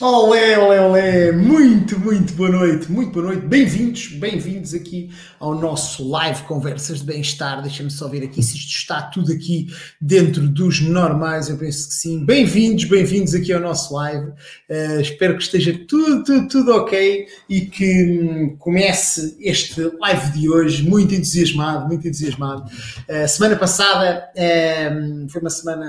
Olé, olé, olé, muito, muito boa noite, muito boa noite, bem-vindos, bem-vindos aqui ao nosso live Conversas de Bem-Estar. Deixa-me só ver aqui se isto está tudo aqui dentro dos normais, eu penso que sim. Bem-vindos, bem-vindos aqui ao nosso live. Uh, espero que esteja tudo, tudo, tudo ok e que hum, comece este live de hoje muito entusiasmado, muito entusiasmado. Uh, semana passada uh, foi uma semana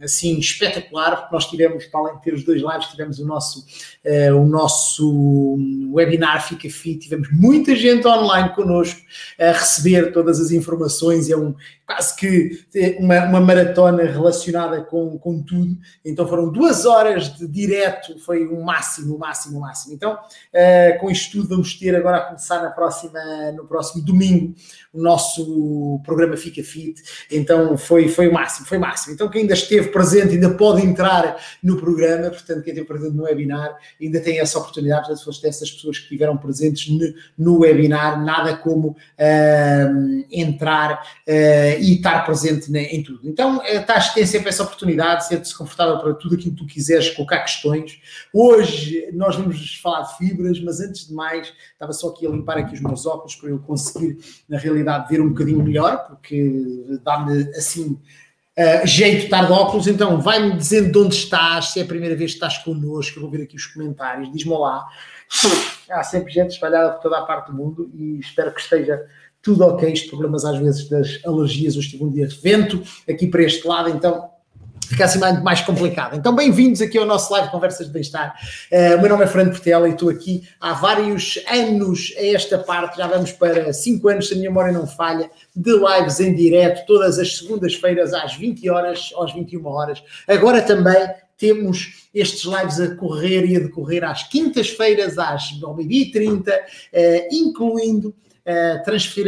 assim espetacular, porque nós tivemos, para além de ter os dois lives, tivemos um nosso, uh, o nosso webinar Fica Fit, tivemos muita gente online connosco a receber todas as informações, é um, quase que eh, uma, uma maratona relacionada com, com tudo. Então foram duas horas de direto, foi o um máximo, o um máximo, o um máximo. Então, uh, com isto tudo, vamos ter agora a começar na próxima, no próximo domingo o nosso programa Fica Fit. Então foi, foi o máximo, foi o máximo. Então, quem ainda esteve presente ainda pode entrar no programa, portanto, quem esteve presente no webinar ainda tem essa oportunidade. Portanto, se foste dessas pessoas que estiveram presentes no, webinar, nada como uh, entrar. Uh, e estar presente em tudo. Então, estás, tem sempre essa oportunidade, ser-te confortável para tudo aquilo que tu quiseres, colocar questões. Hoje nós vamos falar de fibras, mas antes de mais, estava só aqui a limpar aqui os meus óculos para eu conseguir, na realidade, ver um bocadinho melhor, porque dá-me assim. Uh, jeito de estar de óculos, então vai-me dizendo de onde estás, se é a primeira vez que estás connosco, eu vou ver aqui os comentários, diz-me lá. Há sempre gente espalhada por toda a parte do mundo e espero que esteja tudo ok, os problemas às vezes das alergias, hoje tive um dia de vento aqui para este lado, então fica assim mais, complicado. Então, bem-vindos aqui ao nosso live Conversas de Bem-Estar. Uh, o meu nome é Fernando Portela e estou aqui há vários anos a esta parte, já vamos para 5 anos, se a minha memória não falha, de lives em direto, todas as segundas-feiras às 20 horas, às 21 horas. Agora também temos estes lives a correr e a decorrer às quintas-feiras às 9h30, uh, incluindo transfer, a,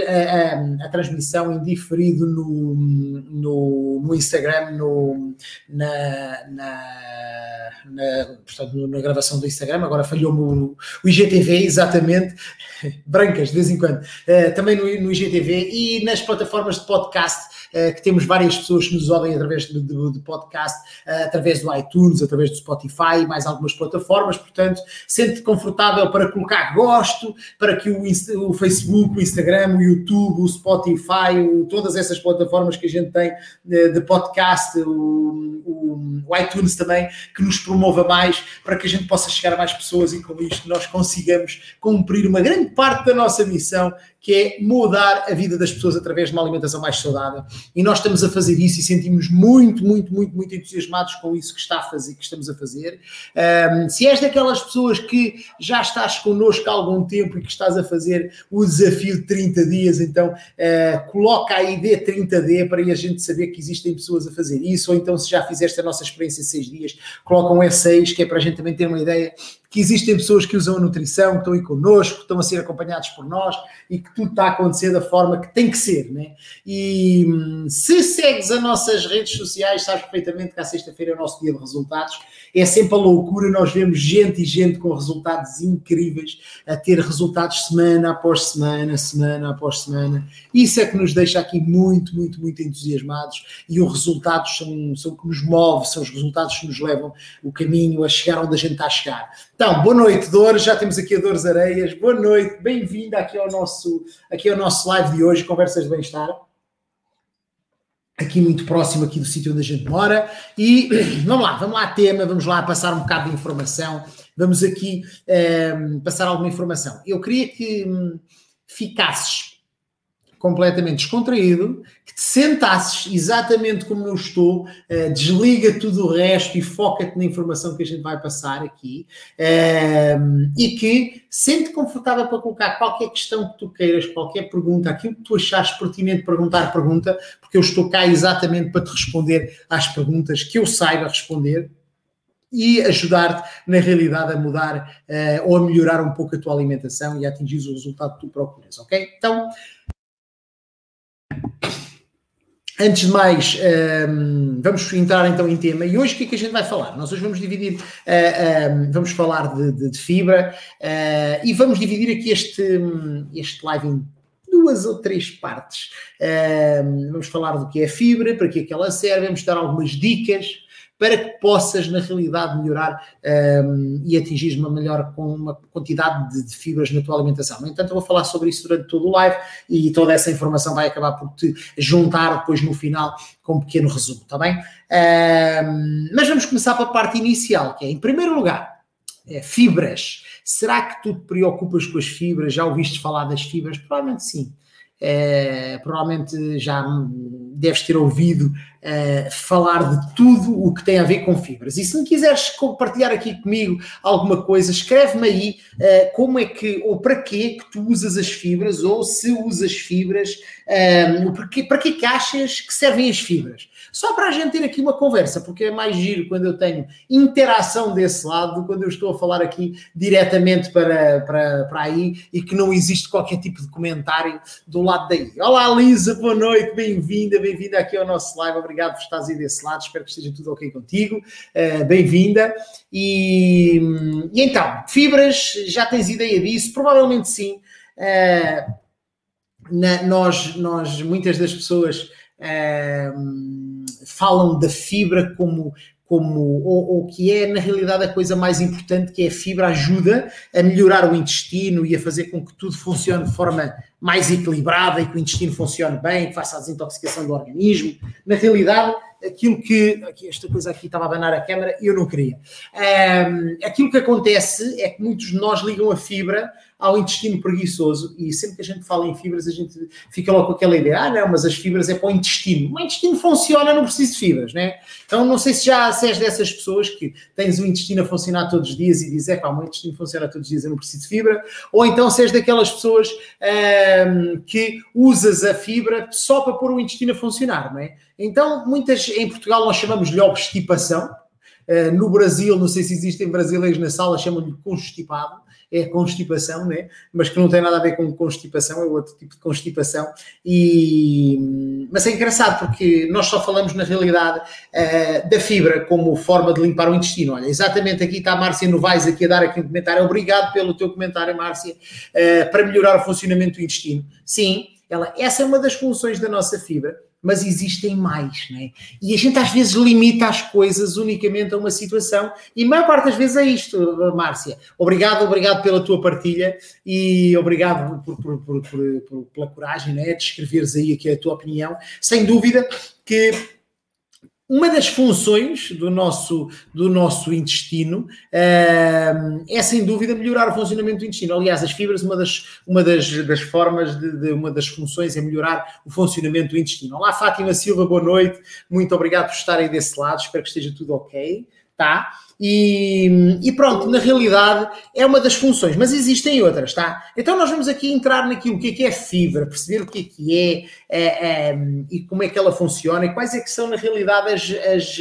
a, a, transmissão em diferido no, no, no Instagram, no, na, na, na, portanto, na gravação do Instagram, agora falhou-me o, o IGTV, exatamente, brancas de vez em quando, uh, também no, no IGTV e nas plataformas de podcast eh, que temos várias pessoas que nos ouvem através de, podcast, uh, através do iTunes, através do Spotify e mais algumas plataformas. Portanto, sente-te confortável para colocar gosto, para que o, o, Facebook, o Instagram, o YouTube, o Spotify, o, todas essas plataformas que a gente tem de, podcast, o, o, iTunes também, que nos promova mais para que a gente possa chegar a mais pessoas e com isto nós consigamos cumprir uma grande parte da nossa missão, que é mudar a vida das pessoas através de uma alimentação mais saudável. E nós estamos a fazer isso e sentimos muito, muito, muito, muito entusiasmados com isso que está a fazer, que estamos a fazer. Um, se és daquelas pessoas que já estás connosco há algum tempo e que estás a fazer o desafio de 30 dias, então uh, coloca aí D30D para a gente saber que existem pessoas a fazer isso, ou então se já fizeste a nossa experiência de 6 dias, coloca um S6, que é para a gente também ter uma ideia que existem pessoas que usam a nutrição, que estão aí connosco, que estão a ser acompanhados por nós e que tudo está a acontecer da forma que tem que ser, né? E hum, se segues as nossas redes sociais, sabes perfeitamente que à sexta-feira é o nosso dia de resultados. É sempre a loucura, nós vemos gente e gente com resultados incríveis, a ter resultados semana após semana, semana após semana. Isso é que nos deixa aqui muito, muito, muito entusiasmados e os resultados são, são o que nos move, são os resultados que nos levam o caminho a chegar onde a gente está a chegar. Então, boa noite, Dores. Já temos aqui a Dores Areias. Boa noite, bem-vinda aqui ao nosso aqui ao nosso live de hoje, Conversas de Bem-Estar. Aqui muito próximo aqui do sítio onde a gente mora. E vamos lá, vamos lá tema, vamos lá passar um bocado de informação. Vamos aqui um, ehm, passar alguma informação. Eu queria que um, ficasses completamente descontraído, que te sentasses exatamente como eu estou, uh, desliga tudo o resto e foca-te na informação que a gente vai passar aqui uh, e que sente confortável para colocar qualquer questão que tu queiras, qualquer pergunta, aquilo que tu achares pertinente perguntar, pergunta, porque eu estou cá exatamente para te responder às perguntas que eu saiba responder e ajudar-te, na realidade, a mudar uh, ou a melhorar um pouco a tua alimentação e a atingir o resultado que tu procuras, ok? Então, Antes de mais, ehm, vamos entrar então em tema. E hoje o que é que a gente vai falar? Nós hoje vamos dividir, uh, uh, vamos falar de, de, de fibra uh, e vamos dividir aqui este, este live em duas ou três partes. Ehm, vamos falar do que é fibra, para que é que ela serve, vamos dar algumas dicas para que possas, na realidade, melhorar um, e atingir uma melhor com uma quantidade de, de, fibras na tua alimentação. No entanto, eu vou falar sobre isso durante todo o live e toda essa informação vai acabar por te juntar depois no final com um pequeno resumo, está bem? Um, mas vamos começar pela parte inicial, que é, em primeiro lugar, é, fibras. Será que tu te preocupas com as fibras? Já ouviste falar das fibras? Provavelmente sim. É, provavelmente já deves ter ouvido é, falar de tudo o que tem a ver com fibras. E se me quiseres compartilhar aqui comigo alguma coisa, escreve-me aí é, como é que ou para que que tu usas as fibras ou se usas fibras, porque, para que, que achas que servem as fibras. Só para a gente ter aqui uma conversa, porque é mais giro quando eu tenho interação desse lado do quando eu estou a falar aqui diretamente para, para, para aí e que não existe qualquer tipo de comentário do lado daí. Olá, Lisa, boa noite, bem-vinda, bem-vinda aqui ao nosso live. Obrigado por estares aí desse lado, espero que esteja tudo ok contigo. Uh, bem-vinda. E, e, então, fibras, já tens ideia disso? Provavelmente sim. Uh, na, nós, nós, muitas das pessoas. Uh, falam da fibra como como ou, ou, que é na realidade a coisa mais importante que é a fibra ajuda a melhorar o intestino e a fazer com que tudo funcione de forma mais equilibrada e que o intestino funcione bem, que faça a desintoxicação do organismo. Na realidade, aquilo que. Aqui, esta coisa aqui estava a abanar a câmera e eu não queria. Um, aquilo que acontece é que muitos de nós ligam a fibra ao intestino preguiçoso e sempre que a gente fala em fibras a gente fica logo com aquela ideia, ah não, mas as fibras é para o intestino. O intestino funciona, não preciso de fibras, né? Então não sei se já se és dessas pessoas que tens o intestino a funcionar todos os dias e dizes, é pá, o meu intestino funciona todos os dias, eu não preciso de fibra, ou então se és daquelas pessoas um, que usas a fibra só para pôr o intestino a funcionar, não é? Então, muitas, em Portugal nós chamamos-lhe obstipação, uh, no Brasil, não sei se existem brasileiros na sala, chamam-lhe constipado, é constipação, né? mas que não tem nada a ver com constipação, é outro tipo de constipação. E, mas é engraçado porque nós só falamos na realidade uh, da fibra como forma de limpar o intestino. Olha, exatamente aqui está a Márcia Novaes aqui a dar aqui um comentário. Obrigado pelo teu comentário, Márcia, uh, para melhorar o funcionamento do intestino. Sim, ela, essa é uma das funções da nossa fibra mas existem mais, né? E a gente às vezes limita as coisas unicamente a uma situação, e a maior parte das vezes é isto, Márcia. Obrigado, obrigado pela tua partilha e obrigado por, por, por, pela coragem né, de escreveres aí aqui a tua opinião. Sem dúvida que uma das funções do nosso, do nosso intestino uh, é, sem dúvida, melhorar o funcionamento do intestino. Aliás, as fibras, uma das, uma das, das formas, de, de, uma das funções é melhorar o funcionamento do intestino. Olá, Fátima Silva, boa noite. Muito obrigado por estarem desse lado. Espero que esteja tudo ok, tá? E, e, pronto, na realidade é uma das funções, mas existem outras, tá? Então nós vamos aqui entrar naquilo, que é que é fibra, perceber o que é que é, é, é e como é que ela funciona e quais é que são na realidade as, as,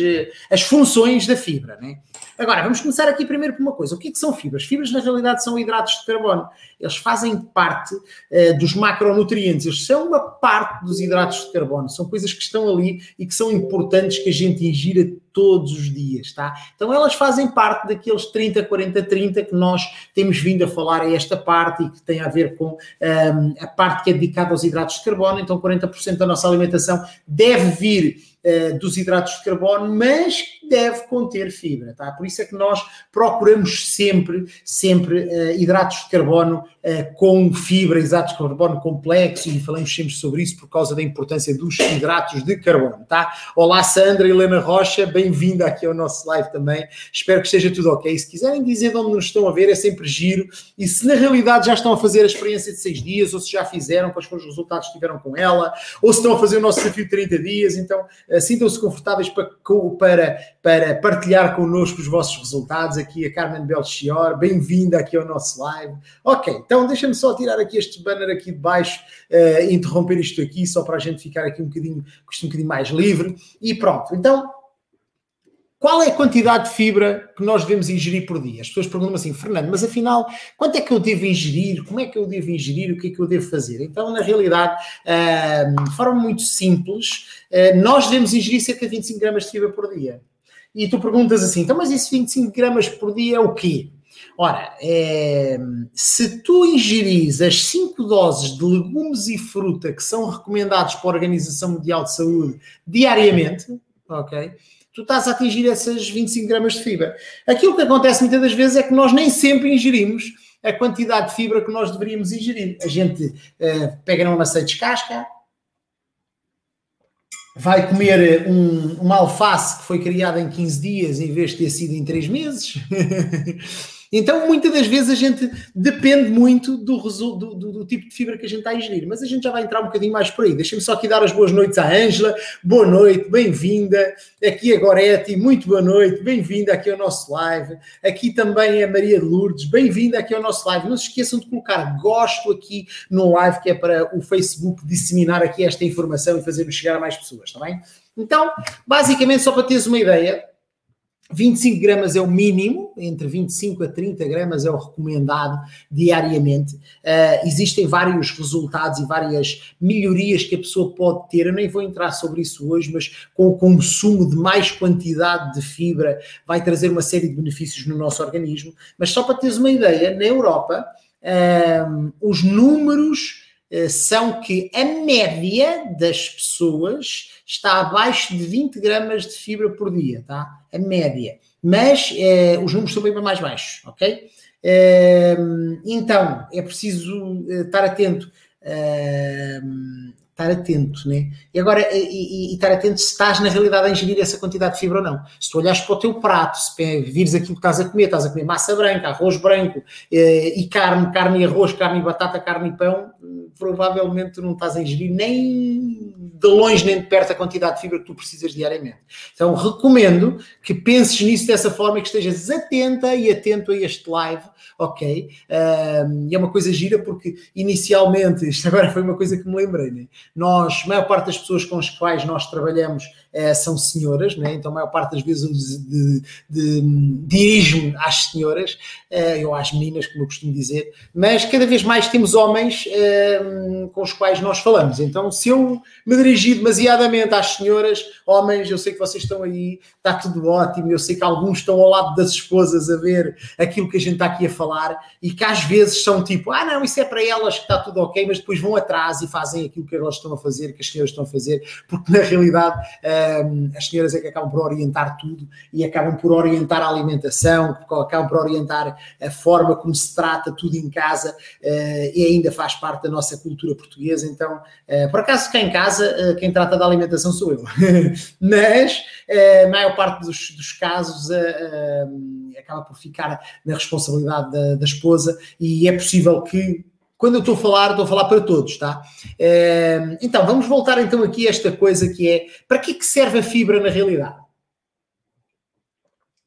as funções da fibra, né? Agora, vamos começar aqui primeiro por uma coisa. O que, é que são fibras? Fibras, na realidade, são hidratos de carbono. Eles fazem parte uh, dos macronutrientes. Eles são uma parte dos hidratos de carbono. São coisas que estão ali e que são importantes que a gente ingira todos os dias, tá? Então, elas fazem parte daqueles 30, 40, 30 que nós temos vindo a falar a esta parte e que tem a ver com um, ehm, a parte que é dedicada aos hidratos de carbono. Então, 40% da nossa alimentação deve vir uh, dos hidratos de carbono, mas deve conter fibra, tá? Por isso é que nós procuramos sempre, sempre uh, hidratos de carbono uh, com fibra, hidratos de carbono complexos e falamos sempre sobre isso por causa da importância dos hidratos de carbono, tá? Olá Sandra Helena Rocha, bem-vinda aqui ao nosso live também, espero que esteja tudo ok. Se quiserem dizer de onde nos estão a ver, é sempre giro e se na realidade já estão a fazer a experiência de seis dias ou se já fizeram, quais foram os resultados que tiveram com ela, ou se estão a fazer o nosso desafio de 30 dias, então sintam-se confortáveis para, para, para partilhar connosco os vossos resultados. Aqui a Carmen Belchior, bem-vinda aqui ao nosso live. Ok, então deixa-me só tirar aqui este banner aqui de baixo, uh, interromper isto aqui, só para a gente ficar aqui um bocadinho, um bocadinho mais livre. E pronto, então qual é a quantidade de fibra que nós devemos ingerir por dia? As pessoas perguntam assim, Fernando, mas afinal, quanto é que eu devo ingerir? Como é que eu devo ingerir? O que é que eu devo fazer? Então, na realidade, de forma muito simples, uh, nós devemos ingerir cerca de 25 gramas de fibra por dia. E tu perguntas assim, então, mas esses 25 gramas por dia é o quê? Ora, é, se tu ingeris as 5 doses de legumes e fruta que são recomendados pela Organização Mundial de Saúde diariamente, ok? Tu estás a atingir essas 25 gramas de fibra. Aquilo que acontece muitas das vezes é que nós nem sempre ingerimos a quantidade de fibra que nós deveríamos ingerir. A gente uh, pega numa maçã de descasca, vai comer um, uma alface que foi criada em 15 dias em vez de ter sido em 3 meses. Então, muitas das vezes a gente depende muito do, do, do, do, tipo de fibra que a gente está a ingerir, mas a gente já vai entrar um bocadinho mais por aí. Deixem-me só aqui dar as boas noites à Ângela. Boa noite, bem-vinda. Aqui a Gorete, muito boa noite, bem-vinda aqui ao nosso live. Aqui também a Maria de Lourdes, bem-vinda aqui ao nosso live. Não se esqueçam de colocar gosto aqui no live, que é para o Facebook disseminar aqui esta informação e fazer-nos chegar a mais pessoas, está bem? Então, basicamente, só para teres uma ideia, 25 gramas é o mínimo, entre 25 a 30 gramas é o recomendado diariamente. Uh, existem vários resultados e várias melhorias que a pessoa pode ter. Eu nem vou entrar sobre isso hoje, mas com o consumo de mais quantidade de fibra vai trazer uma série de benefícios no nosso organismo. Mas só para teres uma ideia, na Europa, uh, os números são que a média das pessoas está abaixo de 20 gramas de fibra por dia, tá? A média. Mas eh, os números estão bem mais baixos, ok? Eh, então, é preciso eh, estar atento. Eh, estar atento, né? E agora, e, e, estar atento se estás na realidade a ingerir essa quantidade de fibra ou não. Se tu olhares para o teu prato, se vires aquilo que estás a comer, estás a comer massa branca, arroz branco eh, e carne, carne e arroz, carne e batata, carne e pão, provavelmente tu não estás a ingerir nem de longe nem de perto a quantidade de fibra que tu precisas diariamente. Então recomendo que penses nisso dessa forma e que estejas atenta e atento a este live, ok? Um, e é uma coisa gira porque inicialmente, isto agora foi uma coisa que me lembrei, né? Nós, a maior parte das pessoas com as quais nós trabalhamos é, são senhoras, né? então a maior parte das vezes de, de, dirijo-me às senhoras, uh, ou às meninas, como eu costumo dizer, mas cada vez mais temos homens uh, com os quais nós falamos. Então, se eu me dirigir demasiadamente às senhoras, homens, eu sei que vocês estão aí, está tudo ótimo, eu sei que alguns estão ao lado das esposas a ver aquilo que a gente está aqui a falar e que às vezes são tipo, ah não, isso é para elas que está tudo ok, mas depois vão atrás e fazem aquilo que elas estão a fazer, que as senhoras estão a fazer, porque na realidade uh, as senhoras é que acabam por orientar tudo e acabam por orientar a alimentação, acabam por orientar a forma como se trata tudo em casa uh, e ainda faz parte da nossa cultura portuguesa. Então, uh, por acaso, cá em casa, quem trata da alimentação sou eu, mas a maior parte dos, dos casos acaba por ficar na responsabilidade da, da esposa e é possível que quando eu estou a falar, estou a falar para todos, tá? Então, vamos voltar então aqui a esta coisa que é, para que, que serve a fibra na realidade?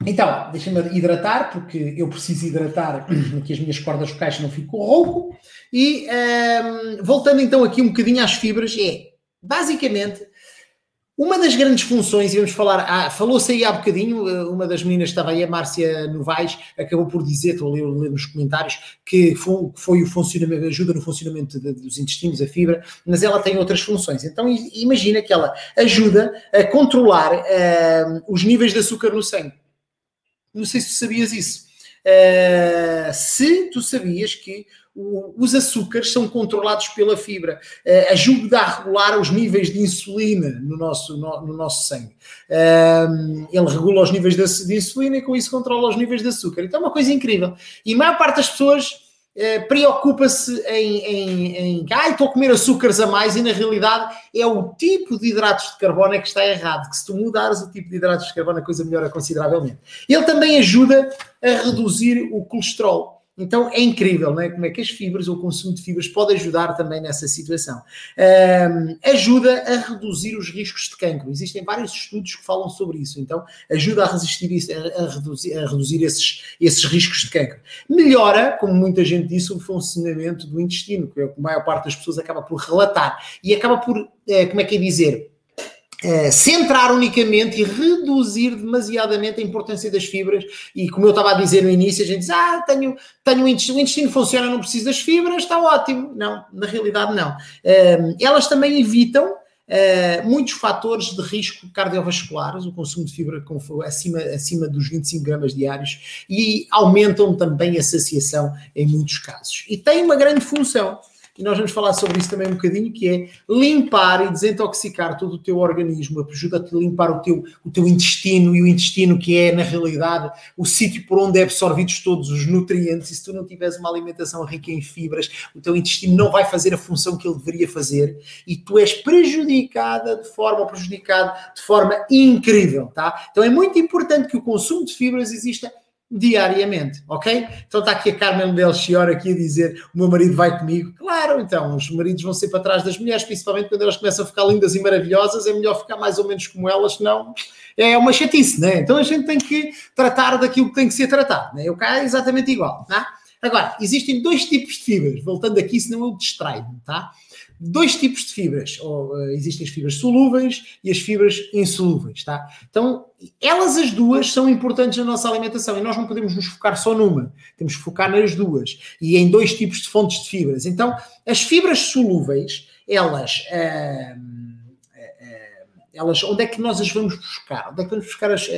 Então, deixa-me hidratar, porque eu preciso hidratar aqui as minhas cordas vocais, não fico rouco. E um, voltando então aqui um bocadinho às fibras, é basicamente uma das grandes funções, e vamos falar, ah, falou-se aí há bocadinho, eh, uma das meninas estava aí, a Márcia Novaes, acabou por dizer, estou a ler, ler nos comentários, que foi, foi, o funcionamento, ajuda no funcionamento de, dos intestinos, a fibra, mas ela tem outras funções. Então imagina que ela ajuda a controlar uh, os níveis de açúcar no sangue. Não sei se sabias isso. Uh, se tu sabias que os açúcares são controlados pela fibra, uh, ajuda a regular os níveis de insulina no nosso, no, no nosso sangue. Uh, ele regula os níveis de, de, insulina e com isso controla os níveis de açúcar. Então é uma coisa incrível. E a maior parte das pessoas uh, preocupa-se em, em, em ah, estou a comer açúcares a mais e na realidade é o tipo de hidratos de carbono é que está errado, que se tu mudares o tipo de hidratos de carbono a coisa melhora consideravelmente. Ele também ajuda a reduzir o colesterol. Então é incrível não é? como é que as fibras, ou o consumo de fibras, pode ajudar também nessa situação. Um, ajuda a reduzir os riscos de cancro. Existem vários estudos que falam sobre isso. Então ajuda a resistir isso, a, reduzir, a reduzir esses, esses riscos de cancro. Melhora, como muita gente disse, o funcionamento do intestino, que é a maior parte das pessoas acaba por relatar. E acaba por, é, como é que é dizer, Uh, centrar unicamente e reduzir demasiadamente a importância das fibras. E como eu estava a dizer no início, a gente diz: Ah, tenho, tenho um intestino, o intestino funciona, não preciso das fibras, está ótimo. Não, na realidade, não. Uh, elas também evitam uh, muitos fatores de risco cardiovasculares, o consumo de fibra acima, acima dos 25 gramas diários, e aumentam também a saciação em muitos casos. E tem uma grande função e nós vamos falar sobre isso também um bocadinho, que é limpar e desintoxicar todo o teu organismo, ajuda-te a limpar o teu, o teu intestino, e o intestino que é, na realidade, o sítio por onde é absorvidos todos os nutrientes, e se tu não tiveres uma alimentação rica em fibras, o teu intestino não vai fazer a função que ele deveria fazer, e tu és prejudicada de forma, prejudicado de forma incrível, tá? Então é muito importante que o consumo de fibras exista diariamente, ok? Então está aqui a Carmen Belchior aqui a dizer o meu marido vai comigo. Claro, então, os maridos vão ser para trás das mulheres, principalmente quando elas começam a ficar lindas e maravilhosas, é melhor ficar mais ou menos como elas, senão é uma chatice, né? Então a gente tem que tratar daquilo que tem que ser tratado, né? O cá é exatamente igual, tá? Agora, existem dois tipos de fibras, voltando aqui, senão eu distraio-me, tá? dois tipos de fibras. Ou, uh, existem as fibras solúveis e as fibras insolúveis, tá? Então, elas as duas são importantes na nossa alimentação e nós não podemos nos focar só numa, temos que focar nas duas e em dois tipos de fontes de fibras. Então, as fibras solúveis, elas. Uh, elas, onde é que nós as vamos buscar? Onde é que vamos buscar as,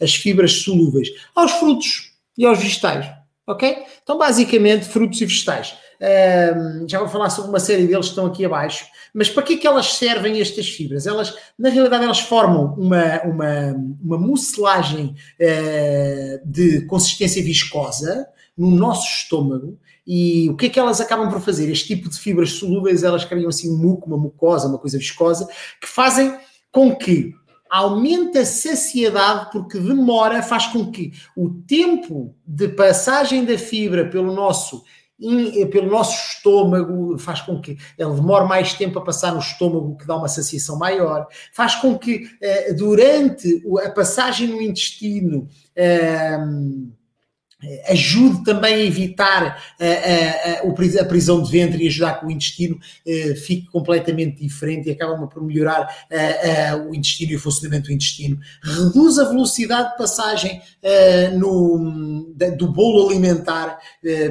as fibras solúveis? Aos frutos e aos vegetais, ok? Então, basicamente, frutos e vegetais. Um, já vou falar sobre uma série deles que estão aqui abaixo. Mas para que é que elas servem estas fibras? Elas, na realidade, elas formam uma, uma, uma mucilagem uh, de consistência viscosa no nosso estômago. E o que é que elas acabam por fazer? Este tipo de fibras solúveis, elas criam assim um muco, uma mucosa, uma coisa viscosa, que fazem com que aumenta a saciedade porque demora, faz com que o tempo de passagem da fibra pelo nosso pelo nosso estômago, faz com que ele demore mais tempo a passar no estômago, que dá uma saciação maior, faz com que eh, durante a passagem no intestino eh, ajude também a evitar a, a, a, prisão de ventre e ajudar que o intestino fique completamente diferente e acaba por melhorar o intestino e o funcionamento do intestino. Reduz a velocidade de passagem no, do bolo alimentar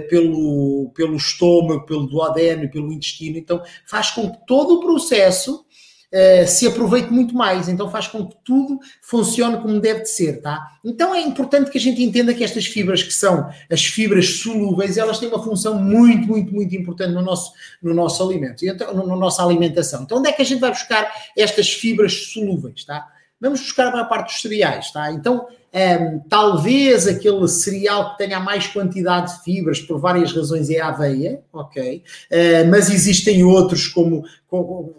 pelo, pelo estômago, pelo duodeno pelo intestino. Então faz com que todo o processo uh, se aproveite muito mais, então faz com que tudo funcione como deve de ser, tá? Então é importante que a gente entenda que estas fibras que são as fibras solúveis, elas têm uma função muito, muito, muito importante no nosso, no nosso alimento, então, na no, nossa alimentação. Então onde é que a gente vai buscar estas fibras solúveis, tá? Vamos buscar a maior parte dos cereais, tá? Então, um, ehm, talvez aquele cereal que tenha mais quantidade de fibras, por várias razões, é a aveia, ok? Uh, mas existem outros como, como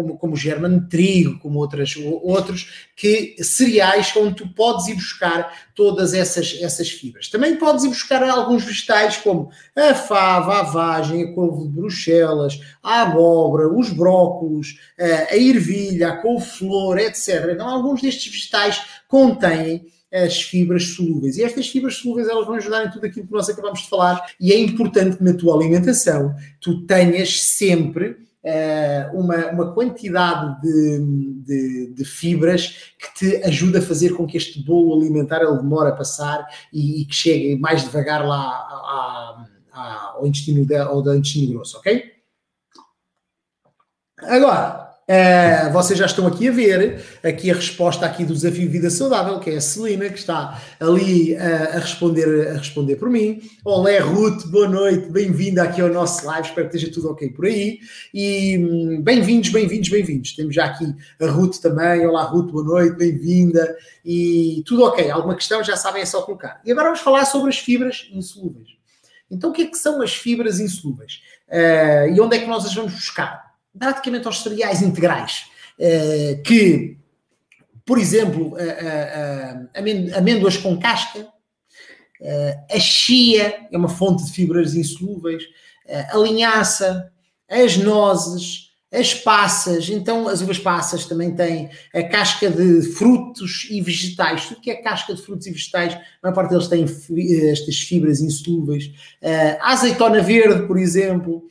como, como german trigo, como outras, outros, que cereais onde tu podes ir buscar todas essas, essas fibras. Também podes ir buscar alguns vegetais como a fava, a vagem, a couve de bruxelas, a abóbora, os brócolos, a ervilha, a couve-flor, etc. Então, alguns destes vegetais contêm as fibras solúveis. E estas fibras solúveis elas vão ajudar em tudo aquilo que nós acabamos de falar. E é importante que na tua alimentação tu tenhas sempre uh, uma, uma quantidade de, de, de, fibras que te ajuda a fazer com que este bolo alimentar ele demore a passar e, e que chegue mais devagar lá a, a, ao intestino de, ao intestino grosso, ok? Agora, Uh, vocês já estão aqui a ver aqui a resposta aqui do desafio Vida Saudável, que é a Celina, que está ali uh, a, responder, a responder por mim. Olé, Ruth, boa noite, bem-vinda aqui ao nosso live, espero que esteja tudo ok por aí. E um, bem-vindos, bem-vindos, bem-vindos. Temos já aqui a Ruth também. Olá, Ruth, boa noite, bem-vinda. E tudo ok. Alguma questão já sabem, é só colocar. E agora vamos falar sobre as fibras insolúveis. Então, o que é que são as fibras insolúveis? Uh, e onde é que nós as vamos buscar? Praticamente aos cereais integrais, uh, que, por exemplo, uh, uh, amêndoas com casca, a chia é uma fonte de fibras insolúveis, a linhaça, as nozes, as passas, então as uvas passas também têm a casca de frutos e vegetais, tudo que é casca de frutos e vegetais, a maior parte deles têm estas fibras insolúveis. A azeitona verde, por exemplo,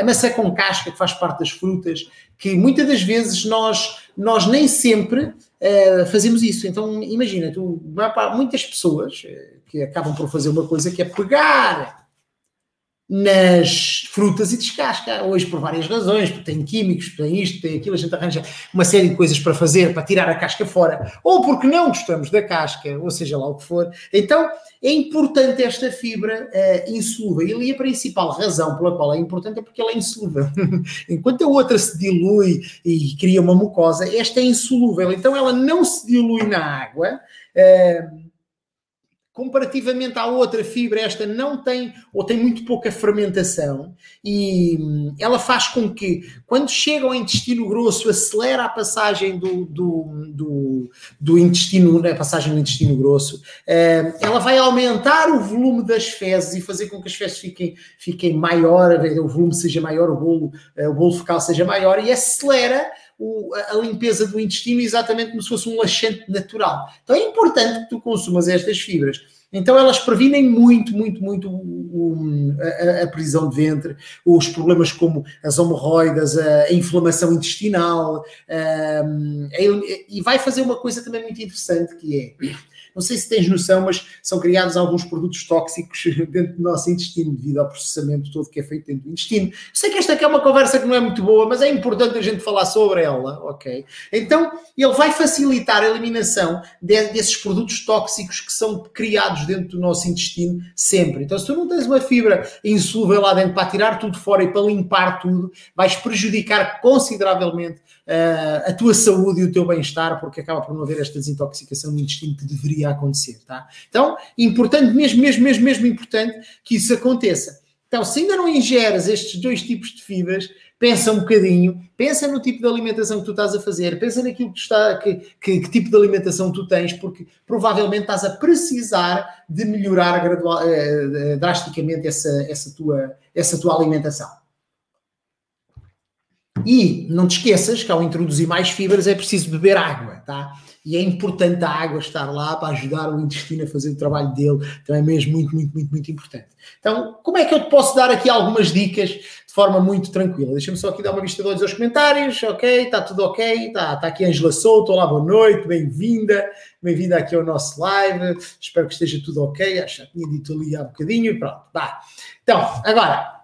a maçã com casca, que faz parte das frutas, que muitas das vezes nós, nós nem sempre uh, fazemos isso. Então, imagina, tu, muitas pessoas uh, que acabam por fazer uma coisa que é pegar nas frutas e descasca. Hoje, por várias razões, porque tem químicos, tem isto, tem aquilo, a gente arranja uma série de coisas para fazer, para tirar a casca fora, ou porque não gostamos da casca, ou seja lá o que for. Então, é importante esta fibra uh, insolúvel. E a principal razão pela qual é importante é porque ela é insolúvel. Enquanto a outra se dilui e cria uma mucosa, esta é insolúvel. Então, ela não se dilui na água. Uh, comparativamente à outra fibra, esta não tem ou tem muito pouca fermentação e hum, ela faz com que, quando chega ao intestino grosso, acelera a passagem do, do, do, do intestino, a passagem do intestino grosso, hum, ela vai aumentar o volume das fezes e fazer com que as fezes fiquem, fiquem maior, o volume seja maior, o bolo, eh, o bolo fecal seja maior e acelera o, a limpeza do intestino exatamente como se fosse um laxante natural. Então é importante que tu consumas estas fibras. Então elas previnem muito, muito, muito a, a, prisão de ventre, os problemas como as hemorroidas, a, a inflamação intestinal, e vai fazer uma coisa também muito interessante que é não sei se tens noção, mas são criados alguns produtos tóxicos dentro do nosso intestino, devido ao processamento todo que é feito dentro do intestino. Sei que esta aqui é uma conversa que não é muito boa, mas é importante a gente falar sobre ela, ok? Então, ele vai facilitar a eliminação de, desses produtos tóxicos que são criados dentro do nosso intestino sempre. Então, se tu não tens uma fibra insolúvel lá dentro para tirar tudo fora e para limpar tudo, vais prejudicar consideravelmente a tua saúde e o teu bem-estar, porque acaba por não haver esta desintoxicação no intestino que deveria acontecer, tá? Então, importante, mesmo, mesmo, mesmo, mesmo importante que isso aconteça. Então, se ainda não ingeres estes dois tipos de fibras, pensa um bocadinho, pensa no tipo de alimentação que tu estás a fazer, pensa naquilo que, está, que, que, que tipo de alimentação tu tens, porque provavelmente estás a precisar de melhorar gradual, eh, drasticamente essa, essa, tua, essa tua alimentação. E não te esqueças que ao introduzir mais fibras é preciso beber água, tá? E é importante a água estar lá para ajudar o intestino a fazer o trabalho dele, então é mesmo muito, muito, muito, muito importante. Então, como é que eu te posso dar aqui algumas dicas de forma muito tranquila? Deixa-me só aqui dar uma vista de olhos aos comentários, ok? Está tudo ok? Está, está aqui a Angela Souto, olá, boa noite, bem-vinda, bem-vinda aqui ao nosso live, espero que esteja tudo ok, acho que já tinha dito ali há bocadinho e pronto, vá. Então, agora,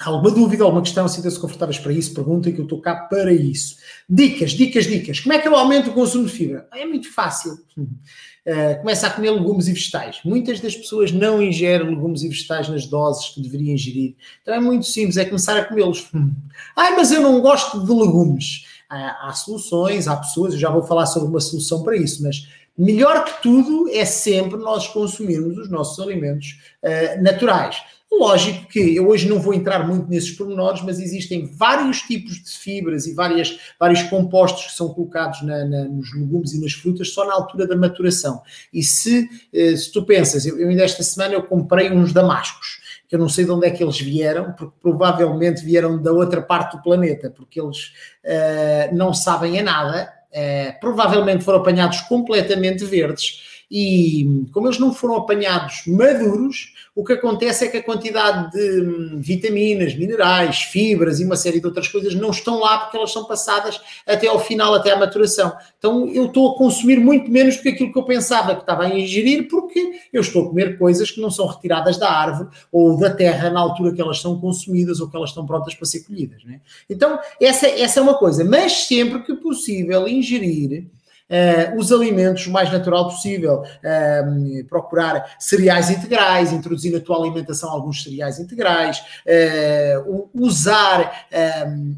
alguma dúvida, alguma questão, sinta-se confortáveis para isso, perguntem que eu estou cá para isso. Dicas, dicas, dicas. Como é que eu aumento o consumo de fibra? É muito fácil. Uh, começa a comer legumes e vegetais. Muitas das pessoas não ingerem legumes e vegetais nas doses que deveriam ingerir. Então é muito simples, é começar a comê-los. Ai, mas eu não gosto de legumes. há soluções, há pessoas, eu já vou falar sobre uma solução para isso, mas melhor que tudo é sempre nós consumirmos os nossos alimentos uh, naturais. Lógico que eu hoje não vou entrar muito nesses pormenores, mas existem vários tipos de fibras e várias, vários compostos que são colocados na, na, nos legumes e nas frutas só na altura da maturação. E se, eh, se tu pensas, eu, eu ainda esta semana eu comprei uns damascos, que eu não sei de onde é que eles vieram, porque provavelmente vieram da outra parte do planeta, porque eles uh, não sabem a nada, uh, provavelmente foram apanhados completamente verdes e como eles não foram apanhados maduros, o que acontece é que a quantidade de hum, vitaminas, minerais, fibras e uma série de outras coisas não estão lá porque elas são passadas até ao final, até à maturação. Então eu estou a consumir muito menos do que aquilo que eu pensava que estava a ingerir, porque eu estou a comer coisas que não são retiradas da árvore ou da terra na altura que elas são consumidas ou que elas estão prontas para ser colhidas. Né? Então, essa, essa é uma coisa. Mas sempre que possível ingerir uh, os alimentos o mais natural possível, uh, procurar cereais integrais, introduzir na tua alimentação alguns cereais integrais, uh, usar ehm,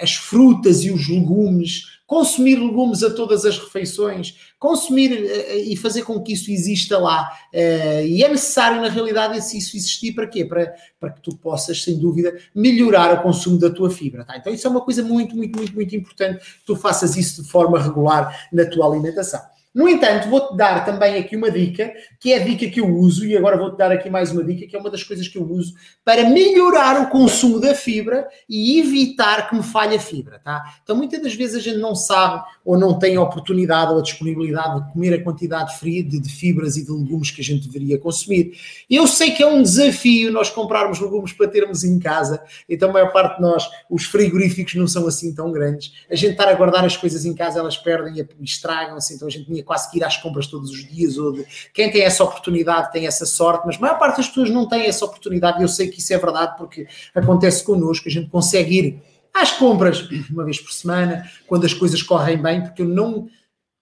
as frutas e os legumes consumir legumes a todas as refeições, consumir uh, e fazer com que isso exista lá. Uh, e é necessário, na realidade, isso existir para quê? Para, para que tu possas, sem dúvida, melhorar o consumo da tua fibra. Tá? Então, isso é uma coisa muito, muito, muito, muito importante que tu faças isso de forma regular na tua alimentação. No entanto, vou-te dar também aqui uma dica, que é a dica que eu uso, e agora vou-te dar aqui mais uma dica, que é uma das coisas que eu uso para melhorar o consumo da fibra e evitar que me falhe a fibra, tá? Então, muitas das vezes a gente não sabe ou não tem a oportunidade ou a disponibilidade de comer a quantidade de, fibras e de legumes que a gente deveria consumir. Eu sei que é um desafio nós comprarmos legumes para termos em casa, então a maior parte de nós, os frigoríficos não são assim tão grandes. A gente estar a guardar as coisas em casa, elas perdem e estragam-se, então a gente tinha quase que ir às compras todos os dias, ou de quem tem essa oportunidade tem essa sorte, mas a maior parte das pessoas não tem essa oportunidade, e eu sei que isso é verdade porque acontece connosco, a gente consegue ir às compras uma vez por semana, quando as coisas correm bem, porque eu não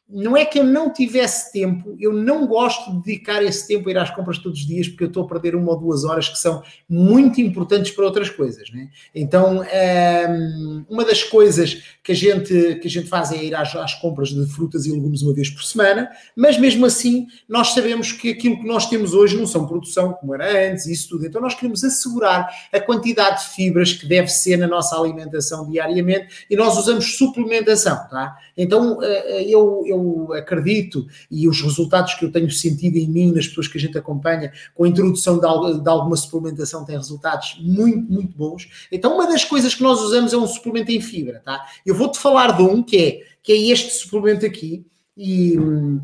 não é que eu não tivesse tempo, eu não gosto de dedicar esse tempo a ir às compras todos os dias, porque eu estou a perder uma ou duas horas que são muito importantes para outras coisas. Né? Então, ehm, uma das coisas que a gente, que a gente faz é ir às, às, compras de frutas e legumes uma vez por semana, mas mesmo assim, nós sabemos que aquilo que nós temos hoje não são produção como era antes, isso tudo. Então, nós queremos assegurar a quantidade de fibras que deve ser na nossa alimentação diariamente e nós usamos suplementação. Tá? Então, eh, eu, eu eu acredito e os resultados que eu tenho sentido em mim, nas pessoas que a gente acompanha, com a introdução de, de alguma suplementação, tem resultados muito, muito bons. Então, uma das coisas que nós usamos é um suplemento em fibra, tá? Eu vou-te falar de um que é, que é este suplemento aqui, e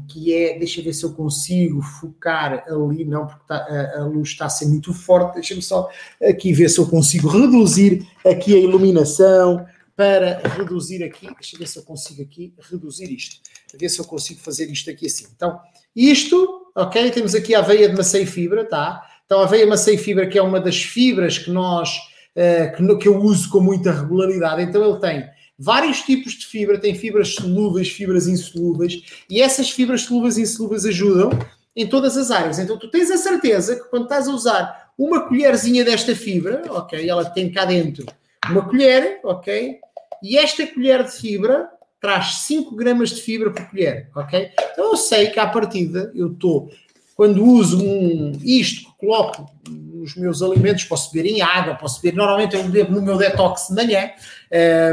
que é, deixa eu ver se eu consigo focar ali, não, porque tá, a, a, luz está a ser muito forte, deixa-me só aqui ver se eu consigo reduzir aqui a iluminação, para reduzir aqui, deixa eu ver se eu consigo aqui reduzir isto, a ver se eu consigo fazer isto aqui assim. Então, isto, ok, temos aqui a aveia de maçã e fibra, tá? Então, a aveia maçã e fibra, que é uma das fibras que nós, uh, que, que eu uso com muita regularidade, então ele tem vários tipos de fibra, tem fibras solúveis, fibras insolúveis, e essas fibras solúveis e insolúveis ajudam em todas as áreas. Então, tu tens a certeza que quando estás a usar uma colherzinha desta fibra, ok, ela tem cá dentro uma colher, ok? E esta colher de fibra traz 5 gramas de fibra por colher, ok? Então eu sei que à partida eu estou, quando uso um, isto que coloco nos meus alimentos, posso beber em água, posso beber, normalmente eu bebo no meu detox de manhã,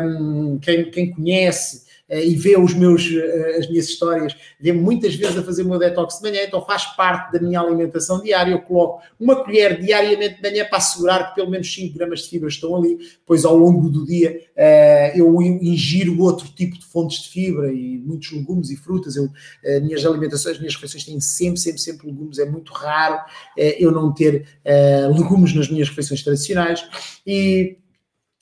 um, quem, quem conhece e vê os meus, eh, as minhas histórias, vê muitas vezes a fazer o meu detox de manhã, então faz parte da minha alimentação diária. Eu coloco uma colher diariamente de manhã para assegurar que pelo menos 5 gramas de fibra estão ali, pois ao longo do dia eh, eu ingiro outro tipo de fontes de fibra e muitos legumes e frutas. Eu, minhas alimentações, as minhas refeições têm sempre, sempre, sempre legumes. É muito raro eu não ter legumes nas minhas refeições tradicionais. E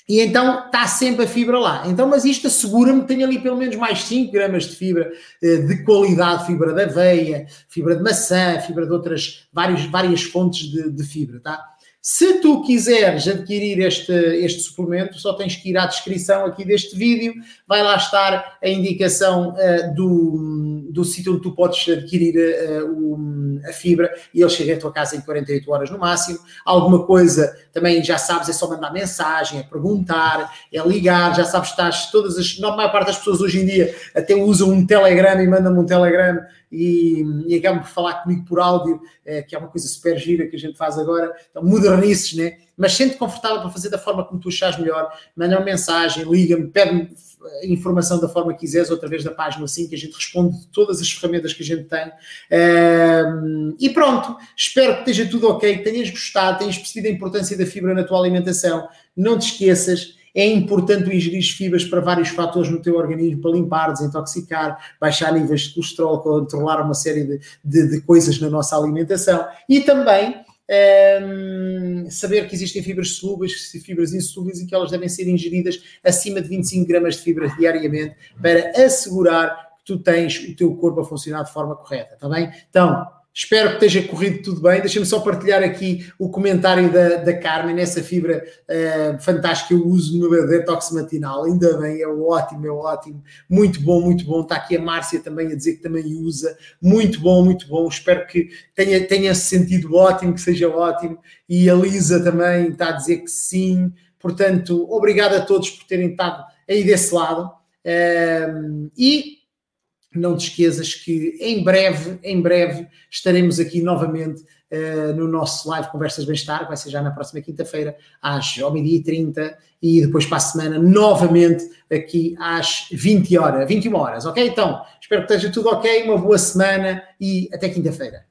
e então está sempre a fibra lá. Então, mas isto assegura-me que tenho ali pelo menos mais 5 gramas de fibra eh, de qualidade, fibra de aveia, fibra de maçã, fibra de outras várias, várias fontes de, de fibra, tá? Se tu quiseres adquirir este, este suplemento, só tens que ir à descrição aqui deste vídeo, vai lá estar a indicação uh, do, do sítio onde tu podes adquirir uh, a fibra e ele chega à tua casa em 48 horas no máximo. Alguma coisa também já sabes, é só mandar mensagem, é perguntar, é ligar, já sabes, estás todas as. A maior parte das pessoas hoje em dia até usam um telegrama e mandam-me um telegrama e, e acabam por falar comigo por áudio, é, que é uma coisa super gira que a gente faz agora. Então, modernices, né? Mas sente confortável para fazer da forma como tu achas melhor. Manda uma mensagem, liga-me, pede-me informação da forma que quiseres, outra vez da página assim, que a gente responde de todas as ferramentas que a gente tem. Um, e pronto, espero que esteja tudo ok, que tenhas gostado, tenhas percebido a importância da fibra na tua alimentação. Não te esqueças, é importante ingerir fibras para vários fatores no teu organismo, para limpar, desintoxicar, baixar níveis de colesterol, controlar uma série de, de, de coisas na nossa alimentação. E também um, saber que existem fibras solúveis fibras insolúveis e que elas devem ser ingeridas acima de 25 gramas de fibras diariamente para assegurar que tu tens o teu corpo a funcionar de forma correta, está bem? Então, Espero que esteja corrido tudo bem. Deixa-me só partilhar aqui o comentário da, da Carmen, nessa fibra uh, fantástica que eu uso no meu detox matinal. Ainda bem, é ótimo, é ótimo. Muito bom, muito bom. Está aqui a Márcia também a dizer que também usa. Muito bom, muito bom. Espero que tenha, tenha sentido ótimo, que seja ótimo. E a Lisa também está a dizer que sim. Portanto, obrigado a todos por terem estado aí desse lado. Uh, e não te esqueças que em breve, em breve, estaremos aqui novamente uh, no nosso live Conversas Bem-Estar, vai ser já na próxima quinta-feira, às ao meio-dia e 30, e depois para a semana, novamente, aqui às 20 horas, 21 horas, ok? Então, espero que esteja tudo ok, uma boa semana e até quinta-feira.